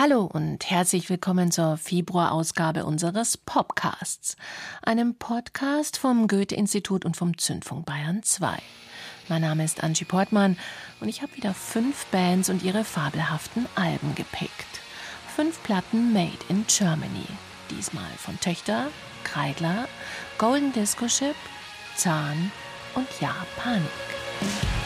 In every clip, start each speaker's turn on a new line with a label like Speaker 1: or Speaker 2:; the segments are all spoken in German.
Speaker 1: Hallo und herzlich willkommen zur Februarausgabe unseres Popcasts, einem Podcast vom Goethe-Institut und vom Zündfunk Bayern 2. Mein Name ist Angie Portmann und ich habe wieder fünf Bands und ihre fabelhaften Alben gepickt. Fünf Platten made in Germany. Diesmal von Töchter, Kreidler, Golden Disco Ship, Zahn und Ja Panik.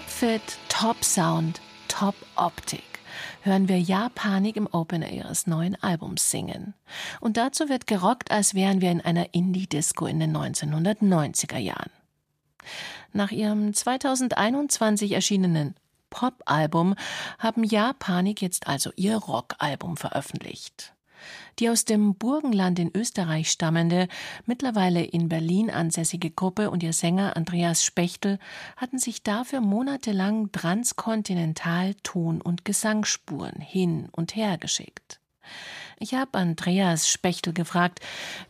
Speaker 1: Top Fit, Top Sound, Top Optik. Hören wir Ja Panik im Opener ihres neuen Albums singen. Und dazu wird gerockt, als wären wir in einer Indie-Disco in den 1990er Jahren. Nach ihrem 2021 erschienenen Pop-Album haben Ja Panik jetzt also ihr Rock-Album veröffentlicht. Die aus dem Burgenland in Österreich stammende, mittlerweile in Berlin ansässige Gruppe und ihr Sänger Andreas Spechtel hatten sich dafür monatelang transkontinental Ton- und Gesangsspuren hin und her geschickt. Ich habe Andreas Spechtel gefragt,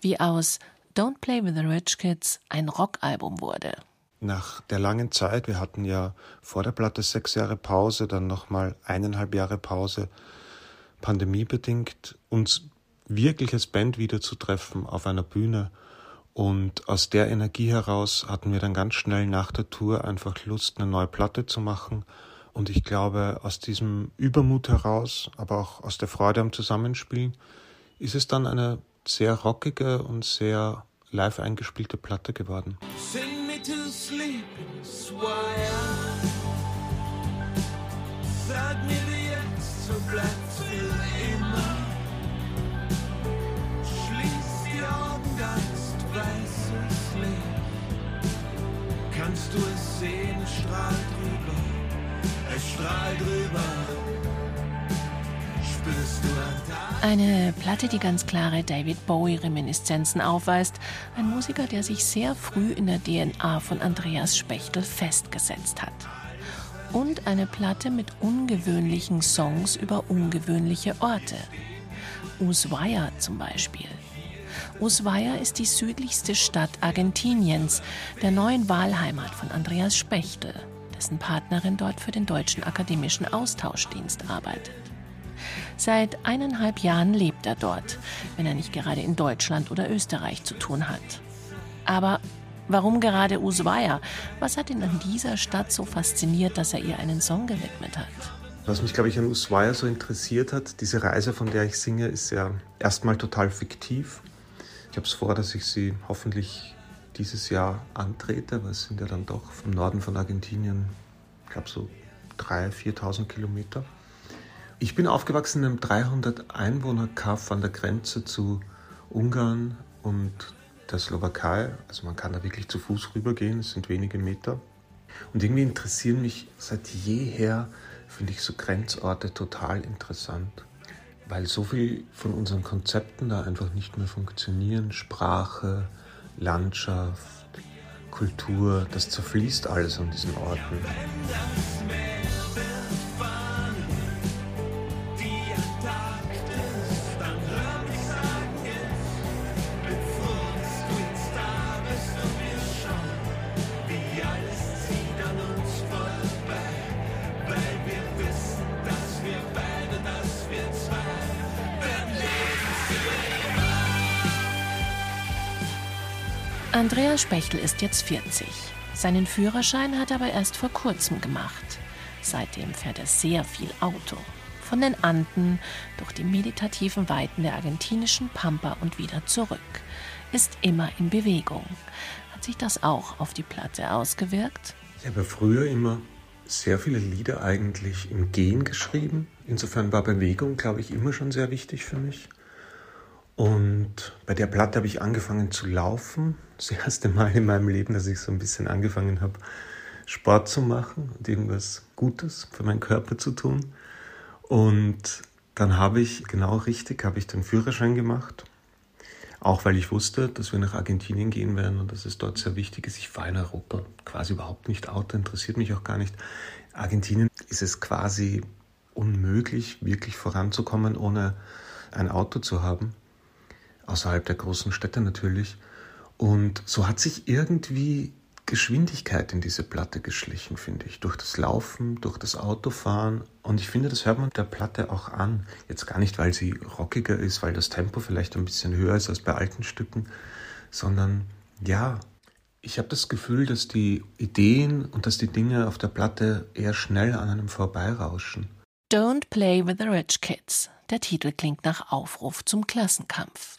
Speaker 1: wie aus Don't Play with the Rich Kids ein Rockalbum wurde.
Speaker 2: Nach der langen Zeit, wir hatten ja vor der Platte sechs Jahre Pause, dann nochmal eineinhalb Jahre Pause, pandemiebedingt, uns wirklich als Band wieder zu treffen auf einer Bühne. Und aus der Energie heraus hatten wir dann ganz schnell nach der Tour einfach Lust, eine neue Platte zu machen. Und ich glaube, aus diesem Übermut heraus, aber auch aus der Freude am Zusammenspielen, ist es dann eine sehr rockige und sehr live eingespielte Platte geworden.
Speaker 3: Sing me to sleep, sehen, es strahlt drüber, es strahlt drüber.
Speaker 4: Eine Platte, die ganz klare David Bowie-Reminiszenzen aufweist. Ein Musiker, der sich sehr früh in der DNA von Andreas Spechtel festgesetzt hat. Und eine Platte mit ungewöhnlichen Songs über ungewöhnliche Orte. Ushuaia zum Beispiel. Ushuaia ist die südlichste Stadt Argentiniens, der neuen Wahlheimat von Andreas Spechtel, dessen Partnerin dort für den Deutschen Akademischen Austauschdienst arbeitet. Seit eineinhalb Jahren lebt er dort, wenn er nicht gerade in Deutschland oder Österreich zu tun hat. Aber warum gerade Ushuaia? Was hat ihn an dieser Stadt so fasziniert, dass er ihr einen Song gewidmet hat?
Speaker 2: Was mich, glaube ich, an Ushuaia so interessiert hat, diese Reise, von der ich singe, ist ja erstmal total fiktiv. Ich habe es vor, dass ich sie hoffentlich dieses Jahr antrete, weil es sind ja dann doch vom Norden von Argentinien, ich glaube so 3.000, 4.000 Kilometer. Ich bin aufgewachsen in einem 300 Einwohner Kaff an der Grenze zu Ungarn und der Slowakei. Also man kann da wirklich zu Fuß rübergehen, es sind wenige Meter. Und irgendwie interessieren mich seit jeher, finde ich so Grenzorte total interessant weil so viel von unseren Konzepten da einfach nicht mehr funktionieren. Sprache, Landschaft, Kultur, das zerfließt alles an diesen Orten.
Speaker 4: Andreas Spechtel ist jetzt 40. Seinen Führerschein hat er aber erst vor kurzem gemacht. Seitdem fährt er sehr viel Auto. Von den Anden durch die meditativen Weiten der argentinischen Pampa und wieder zurück. Ist immer in Bewegung. Hat sich das auch auf die Platte ausgewirkt?
Speaker 2: Ich habe früher immer sehr viele Lieder eigentlich im Gehen geschrieben. Insofern war Bewegung, glaube ich, immer schon sehr wichtig für mich. Und bei der Platte habe ich angefangen zu laufen. Das erste Mal in meinem Leben, dass ich so ein bisschen angefangen habe, Sport zu machen und irgendwas Gutes für meinen Körper zu tun. Und dann habe ich, genau richtig, habe ich den Führerschein gemacht. Auch weil ich wusste, dass wir nach Argentinien gehen werden und dass es dort sehr wichtig ist. Ich fahre in Europa quasi überhaupt nicht Auto, interessiert mich auch gar nicht. Argentinien ist es quasi unmöglich, wirklich voranzukommen, ohne ein Auto zu haben außerhalb der großen Städte natürlich. Und so hat sich irgendwie Geschwindigkeit in diese Platte geschlichen, finde ich. Durch das Laufen, durch das Autofahren. Und ich finde, das hört man der Platte auch an. Jetzt gar nicht, weil sie rockiger ist, weil das Tempo vielleicht ein bisschen höher ist als bei alten Stücken, sondern ja, ich habe das Gefühl, dass die Ideen und dass die Dinge auf der Platte eher schnell an einem vorbeirauschen.
Speaker 4: Don't Play with the Rich Kids. Der Titel klingt nach Aufruf zum Klassenkampf.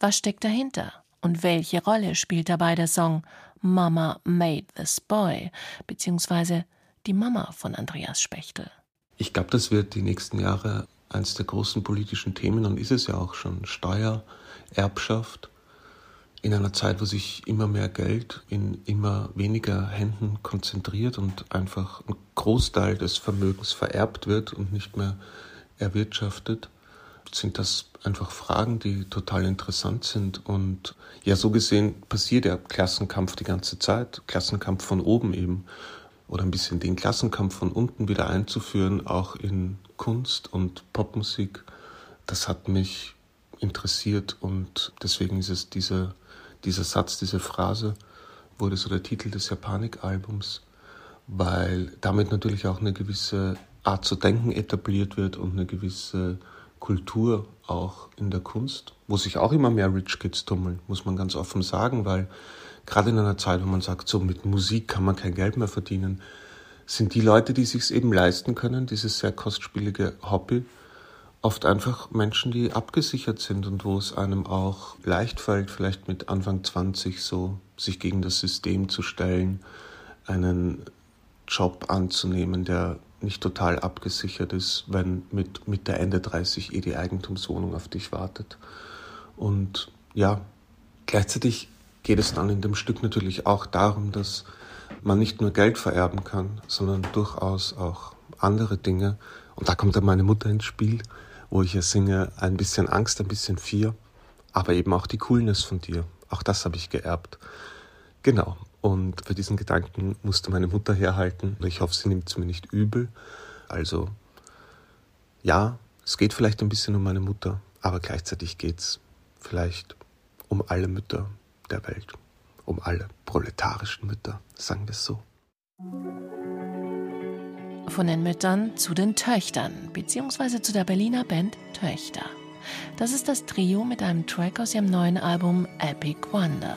Speaker 4: Was steckt dahinter? Und welche Rolle spielt dabei der Song Mama Made This Boy beziehungsweise die Mama von Andreas Spechtel?
Speaker 2: Ich glaube, das wird die nächsten Jahre eines der großen politischen Themen und ist es ja auch schon. Steuer, Erbschaft. In einer Zeit, wo sich immer mehr Geld in immer weniger Händen konzentriert und einfach ein Großteil des Vermögens vererbt wird und nicht mehr erwirtschaftet sind das einfach Fragen, die total interessant sind. Und ja, so gesehen passiert der Klassenkampf die ganze Zeit. Klassenkampf von oben eben. Oder ein bisschen den Klassenkampf von unten wieder einzuführen, auch in Kunst und Popmusik. Das hat mich interessiert und deswegen ist es diese, dieser Satz, diese Phrase, wurde so der Titel des Japanik-Albums, weil damit natürlich auch eine gewisse Art zu denken etabliert wird und eine gewisse Kultur auch in der Kunst, wo sich auch immer mehr Rich Kids tummeln, muss man ganz offen sagen, weil gerade in einer Zeit, wo man sagt, so mit Musik kann man kein Geld mehr verdienen, sind die Leute, die sich eben leisten können, dieses sehr kostspielige Hobby, oft einfach Menschen, die abgesichert sind und wo es einem auch leicht fällt, vielleicht mit Anfang 20 so sich gegen das System zu stellen, einen Job anzunehmen, der nicht total abgesichert ist, wenn mit Mitte, Ende 30 eh die Eigentumswohnung auf dich wartet. Und ja, gleichzeitig geht es dann in dem Stück natürlich auch darum, dass man nicht nur Geld vererben kann, sondern durchaus auch andere Dinge. Und da kommt dann meine Mutter ins Spiel, wo ich ja singe, ein bisschen Angst, ein bisschen Vier, aber eben auch die Coolness von dir. Auch das habe ich geerbt. Genau. Und für diesen Gedanken musste meine Mutter herhalten. Ich hoffe, sie nimmt es mir nicht übel. Also, ja, es geht vielleicht ein bisschen um meine Mutter, aber gleichzeitig geht es vielleicht um alle Mütter der Welt. Um alle proletarischen Mütter, sagen wir es so.
Speaker 4: Von den Müttern zu den Töchtern, beziehungsweise zu der Berliner Band Töchter. Das ist das Trio mit einem Track aus ihrem neuen Album Epic Wonder.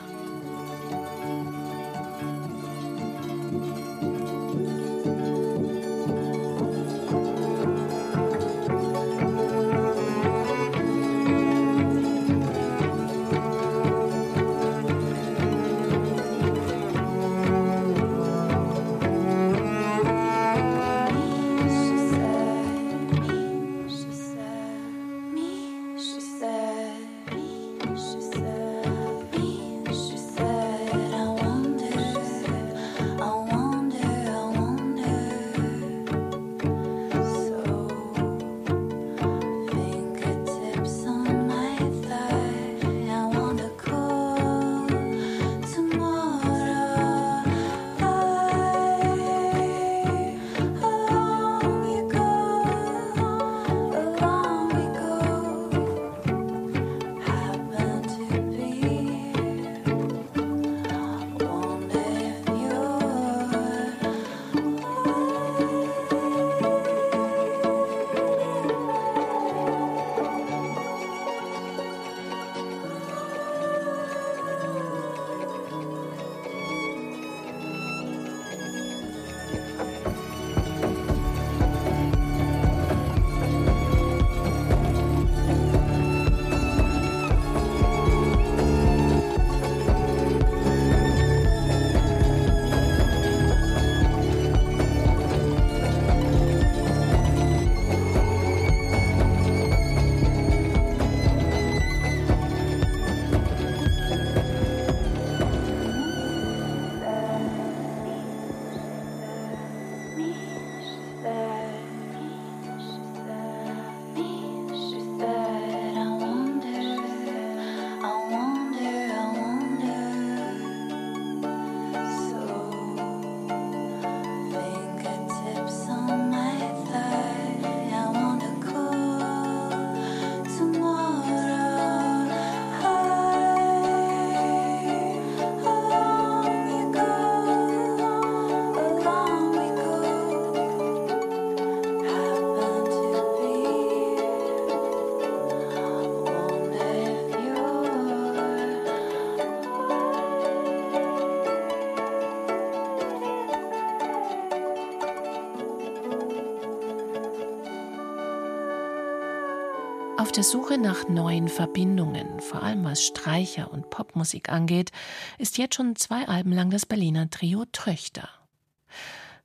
Speaker 4: Der Suche nach neuen Verbindungen, vor allem was Streicher und Popmusik angeht, ist jetzt schon zwei Alben lang das Berliner Trio Töchter.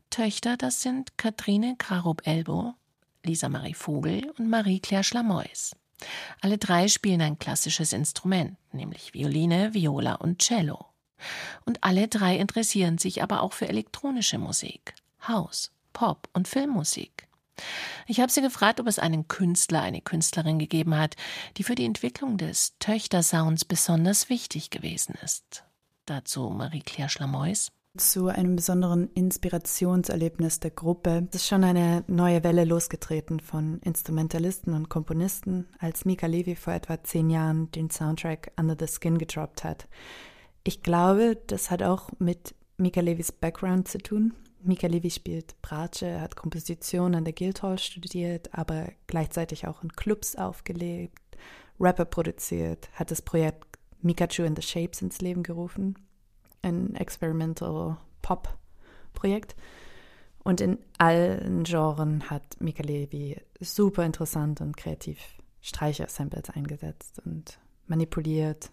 Speaker 4: Töchter, das sind Katrine Krarup-Elbo, Lisa Marie Vogel und Marie-Claire Schlamois. Alle drei spielen ein klassisches Instrument, nämlich Violine, Viola und Cello. Und alle drei interessieren sich aber auch für elektronische Musik, House, Pop und Filmmusik. Ich habe sie gefragt, ob es einen Künstler, eine Künstlerin gegeben hat, die für die Entwicklung des Töchtersounds besonders wichtig gewesen ist. Dazu Marie-Claire Schlamois.
Speaker 5: Zu einem besonderen Inspirationserlebnis der Gruppe ist schon eine neue Welle losgetreten von Instrumentalisten und Komponisten, als Mika Levy vor etwa zehn Jahren den Soundtrack Under the Skin gedroppt hat. Ich glaube, das hat auch mit Mika Levys Background zu tun. Mika Levy spielt Bratsche, hat Komposition an der Guildhall studiert, aber gleichzeitig auch in Clubs aufgelebt, Rapper produziert, hat das Projekt Mikachu and the Shapes ins Leben gerufen, ein Experimental Pop Projekt. Und in allen Genres hat Mika Levy super interessant und kreativ Streicher-Samples eingesetzt und manipuliert.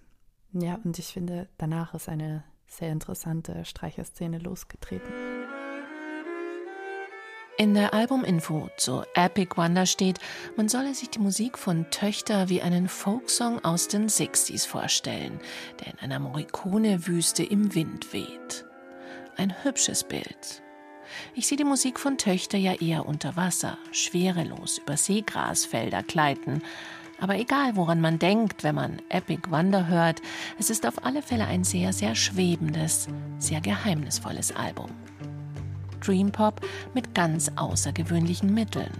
Speaker 5: Ja, und ich finde, danach ist eine sehr interessante Streicherszene losgetreten.
Speaker 4: In der Albuminfo zu Epic Wonder steht, man solle sich die Musik von Töchter wie einen Folksong aus den 60s vorstellen, der in einer Morricone-Wüste im Wind weht. Ein hübsches Bild.
Speaker 6: Ich sehe die Musik von Töchter ja eher unter Wasser, schwerelos über Seegrasfelder gleiten. Aber egal, woran man denkt, wenn man Epic Wonder hört, es ist auf alle Fälle ein sehr, sehr schwebendes, sehr geheimnisvolles Album. Dream Pop mit ganz außergewöhnlichen Mitteln.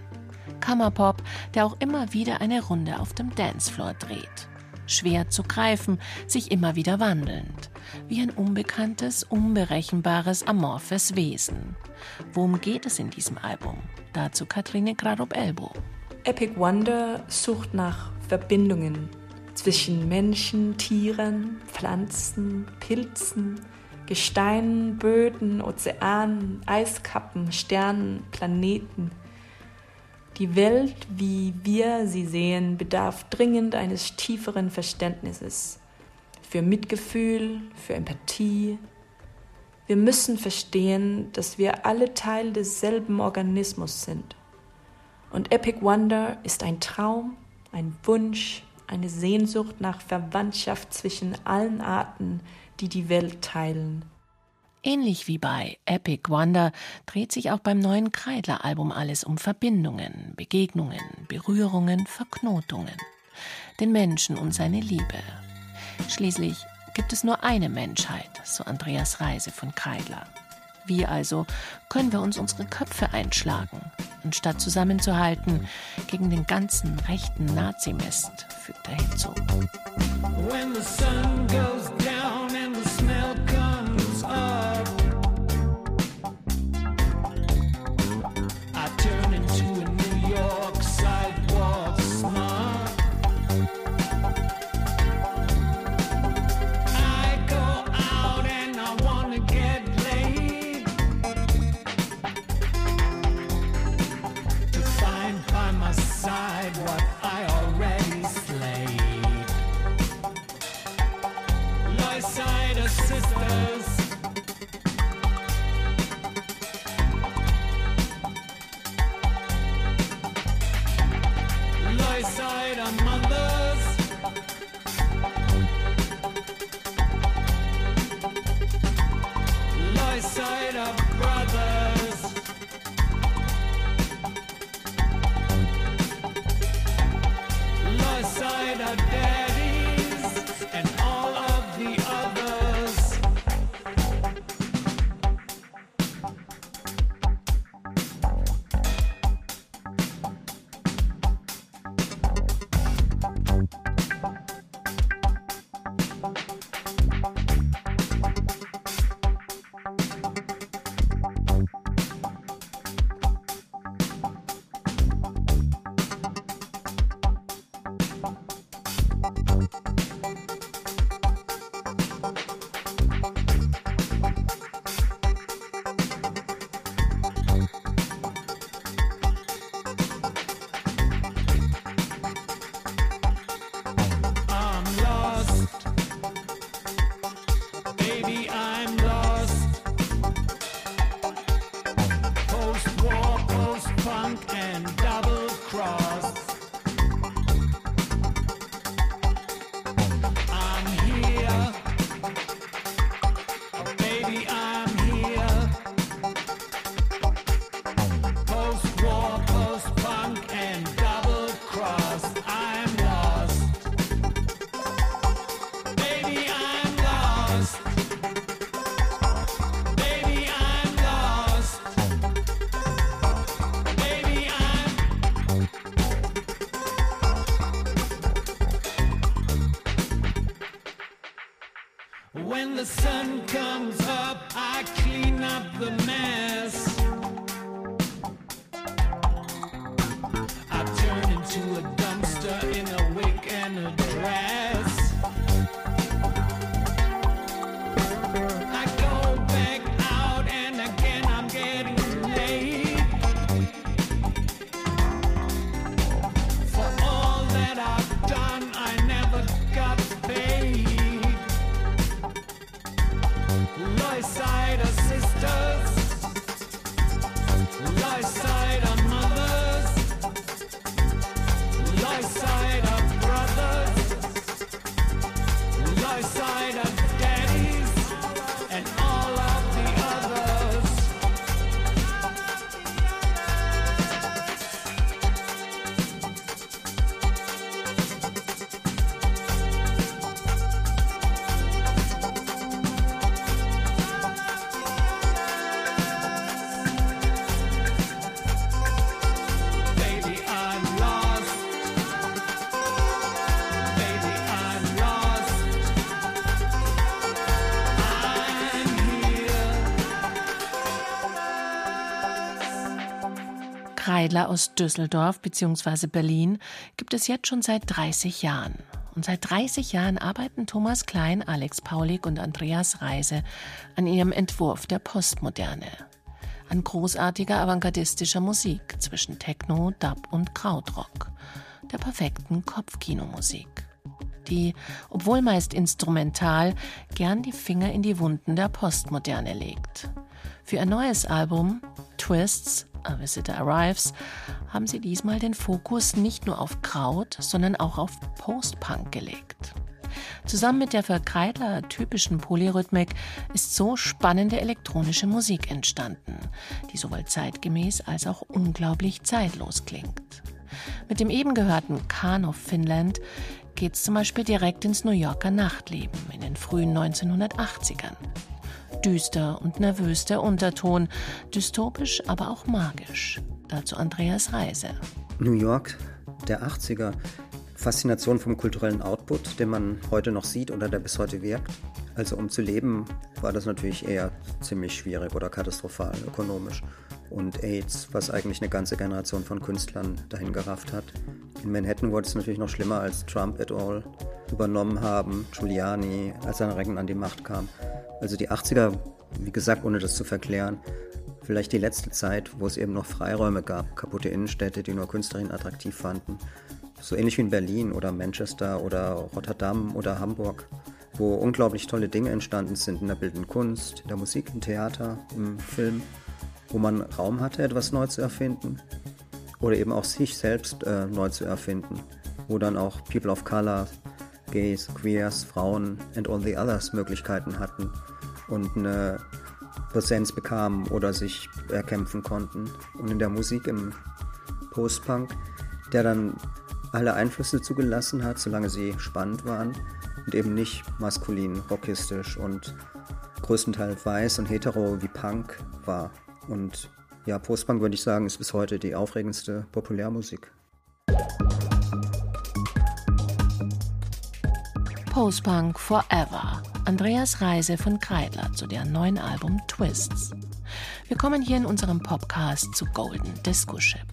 Speaker 6: Kammerpop, der auch immer wieder eine Runde auf dem Dancefloor dreht. Schwer zu greifen, sich immer wieder wandelnd. Wie ein unbekanntes, unberechenbares, amorphes Wesen. Worum geht es in diesem Album? Dazu Katrine Grarob-Elbo.
Speaker 7: Epic Wonder sucht nach Verbindungen zwischen Menschen, Tieren, Pflanzen, Pilzen, Gesteinen, Böden, Ozeanen, Eiskappen, Sternen, Planeten. Die Welt, wie wir sie sehen, bedarf dringend eines tieferen Verständnisses für Mitgefühl, für Empathie. Wir müssen verstehen, dass wir alle Teil desselben Organismus sind. Und Epic Wonder ist ein Traum, ein Wunsch, eine Sehnsucht nach Verwandtschaft zwischen allen Arten, die die Welt teilen.
Speaker 6: Ähnlich wie bei Epic Wonder dreht sich auch beim neuen Kreidler-Album alles um Verbindungen, Begegnungen, Berührungen, Verknotungen. Den Menschen und seine Liebe. Schließlich gibt es nur eine Menschheit, so Andreas Reise von Kreidler. Wie also können wir uns unsere Köpfe einschlagen, anstatt zusammenzuhalten gegen den ganzen rechten Nazimist, fügt er hinzu. Smell dead.
Speaker 4: Kreidler aus Düsseldorf bzw. Berlin gibt es jetzt schon seit 30 Jahren. Und seit 30 Jahren arbeiten Thomas Klein, Alex Paulik und Andreas Reise an ihrem Entwurf der Postmoderne. An großartiger avantgardistischer Musik zwischen Techno, Dub und Krautrock. Der perfekten Kopfkinomusik. Die, obwohl meist instrumental, gern die Finger in die Wunden der Postmoderne legt. Für ihr neues Album Twists, A Visitor Arrives, haben sie diesmal den Fokus nicht nur auf Kraut, sondern auch auf Post-Punk gelegt. Zusammen mit der für Kreidler typischen Polyrhythmik ist so spannende elektronische Musik entstanden, die sowohl zeitgemäß als auch unglaublich zeitlos klingt. Mit dem eben gehörten Khan of Finland geht es zum Beispiel direkt ins New Yorker Nachtleben in den frühen 1980ern. Düster und nervös der Unterton, dystopisch, aber auch magisch. Dazu Andreas Reise.
Speaker 8: New York der 80er. Faszination vom kulturellen Output, den man heute noch sieht oder der bis heute wirkt. Also um zu leben, war das natürlich eher ziemlich schwierig oder katastrophal ökonomisch. Und AIDS, was eigentlich eine ganze Generation von Künstlern dahin gerafft hat. In Manhattan wurde es natürlich noch schlimmer, als Trump et al. übernommen haben, Giuliani, als sein Recken an die Macht kam. Also die 80er, wie gesagt, ohne das zu verklären, vielleicht die letzte Zeit, wo es eben noch Freiräume gab, kaputte Innenstädte, die nur Künstlerinnen attraktiv fanden. So ähnlich wie in Berlin oder Manchester oder Rotterdam oder Hamburg, wo unglaublich tolle Dinge entstanden sind. In der bildenden Kunst, in der Musik, im Theater, im Film, wo man Raum hatte, etwas neu zu erfinden. Oder eben auch sich selbst äh, neu zu erfinden, wo dann auch People of Color, Gays, Queers, Frauen and all the others Möglichkeiten hatten und eine Präsenz bekamen oder sich erkämpfen konnten. Und in der Musik im Post-Punk, der dann alle Einflüsse zugelassen hat, solange sie spannend waren und eben nicht maskulin, rockistisch und größtenteils weiß und hetero wie Punk war. Und ja, Postpunk würde ich sagen, ist bis heute die aufregendste Populärmusik.
Speaker 4: Postpunk Forever. Andreas Reise von Kreidler zu deren neuen Album Twists. Wir kommen hier in unserem Podcast zu Golden Disco Ship.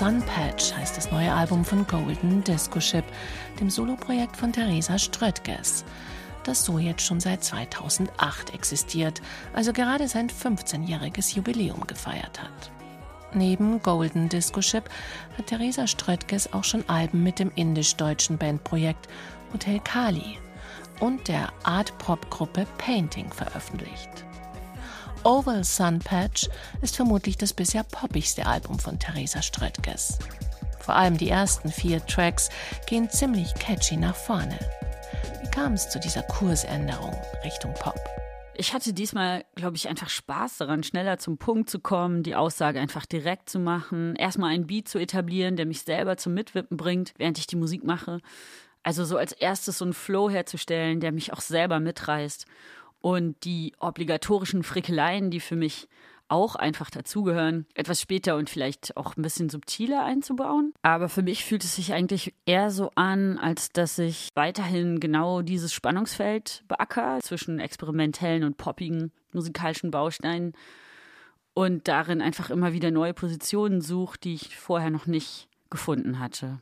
Speaker 4: Sun Patch heißt das neue Album von Golden Disco Ship, dem Soloprojekt von Theresa Ströttges, das so jetzt schon seit 2008 existiert, also gerade sein 15-jähriges Jubiläum gefeiert hat. Neben Golden Disco Ship hat Theresa Ströttges auch schon Alben mit dem indisch-deutschen Bandprojekt Hotel Kali und der Art-Pop-Gruppe Painting veröffentlicht. Oval Sun Patch ist vermutlich das bisher poppigste Album von Theresa Ströttges. Vor allem die ersten vier Tracks gehen ziemlich catchy nach vorne. Wie kam es zu dieser Kursänderung Richtung Pop?
Speaker 9: Ich hatte diesmal, glaube ich, einfach Spaß daran, schneller zum Punkt zu kommen, die Aussage einfach direkt zu machen, erstmal einen Beat zu etablieren, der mich selber zum Mitwippen bringt, während ich die Musik mache. Also so als erstes so einen Flow herzustellen, der mich auch selber mitreißt. Und die obligatorischen Frickeleien, die für mich auch einfach dazugehören, etwas später und vielleicht auch ein bisschen subtiler einzubauen. Aber für mich fühlt es sich eigentlich eher so an, als dass ich weiterhin genau dieses Spannungsfeld beacker zwischen experimentellen und poppigen musikalischen Bausteinen und darin einfach immer wieder neue Positionen suche, die ich vorher noch nicht gefunden hatte.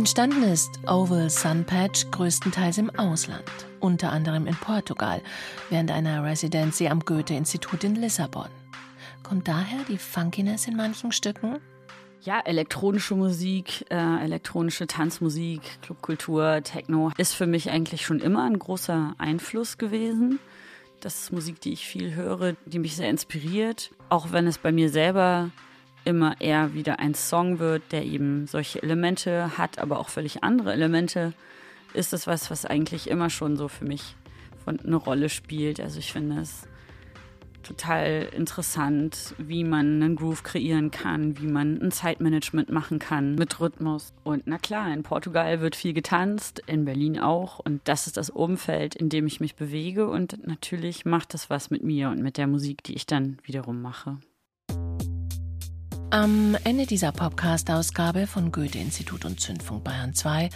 Speaker 4: Entstanden ist Oval Sun Patch größtenteils im Ausland, unter anderem in Portugal, während einer Residency am Goethe-Institut in Lissabon. Kommt daher die Funkiness in manchen Stücken?
Speaker 9: Ja, elektronische Musik, äh, elektronische Tanzmusik, Clubkultur, Techno ist für mich eigentlich schon immer ein großer Einfluss gewesen. Das ist Musik, die ich viel höre, die mich sehr inspiriert, auch wenn es bei mir selber immer eher wieder ein Song wird, der eben solche Elemente hat, aber auch völlig andere Elemente, ist es was, was eigentlich immer schon so für mich eine Rolle spielt. Also ich finde es total interessant, wie man einen Groove kreieren kann, wie man ein Zeitmanagement machen kann mit Rhythmus. Und na klar, in Portugal wird viel getanzt, in Berlin auch. Und das ist das Umfeld, in dem ich mich bewege. Und natürlich macht das was mit mir und mit der Musik, die ich dann wiederum mache.
Speaker 4: Am Ende dieser Podcast-Ausgabe von Goethe-Institut und Zündfunk Bayern 2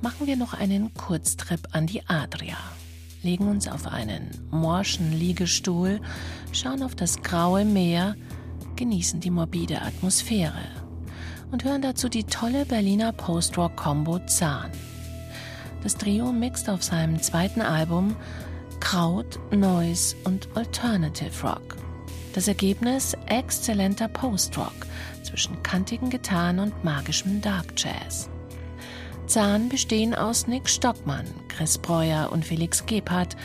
Speaker 4: machen wir noch einen Kurztrip an die Adria, legen uns auf einen morschen Liegestuhl, schauen auf das graue Meer, genießen die morbide Atmosphäre und hören dazu die tolle Berliner Post-Rock-Kombo Zahn. Das Trio mixt auf seinem zweiten Album Kraut, Noise und Alternative Rock. Das Ergebnis exzellenter Post-Rock zwischen kantigen Gitarren und magischem Dark Jazz. Zahn bestehen aus Nick Stockmann, Chris Breuer und Felix Gebhardt,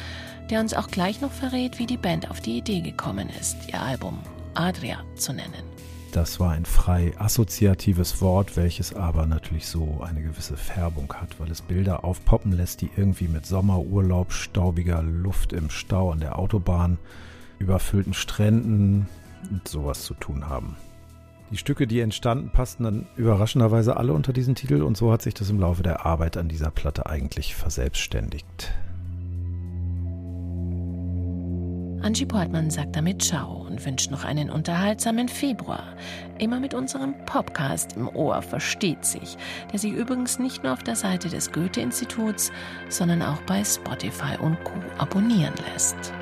Speaker 4: der uns auch gleich noch verrät, wie die Band auf die Idee gekommen ist, ihr Album Adria zu nennen.
Speaker 10: Das war ein frei assoziatives Wort, welches aber natürlich so eine gewisse Färbung hat, weil es Bilder aufpoppen lässt, die irgendwie mit Sommerurlaub, staubiger Luft im Stau an der Autobahn, überfüllten Stränden und sowas zu tun haben. Die Stücke, die entstanden, passten dann überraschenderweise alle unter diesen Titel und so hat sich das im Laufe der Arbeit an dieser Platte eigentlich verselbstständigt.
Speaker 4: Angie Portmann sagt damit Ciao und wünscht noch einen unterhaltsamen Februar. Immer mit unserem Podcast im Ohr versteht sich, der sich übrigens nicht nur auf der Seite des Goethe-Instituts, sondern auch bei Spotify und Co. abonnieren lässt.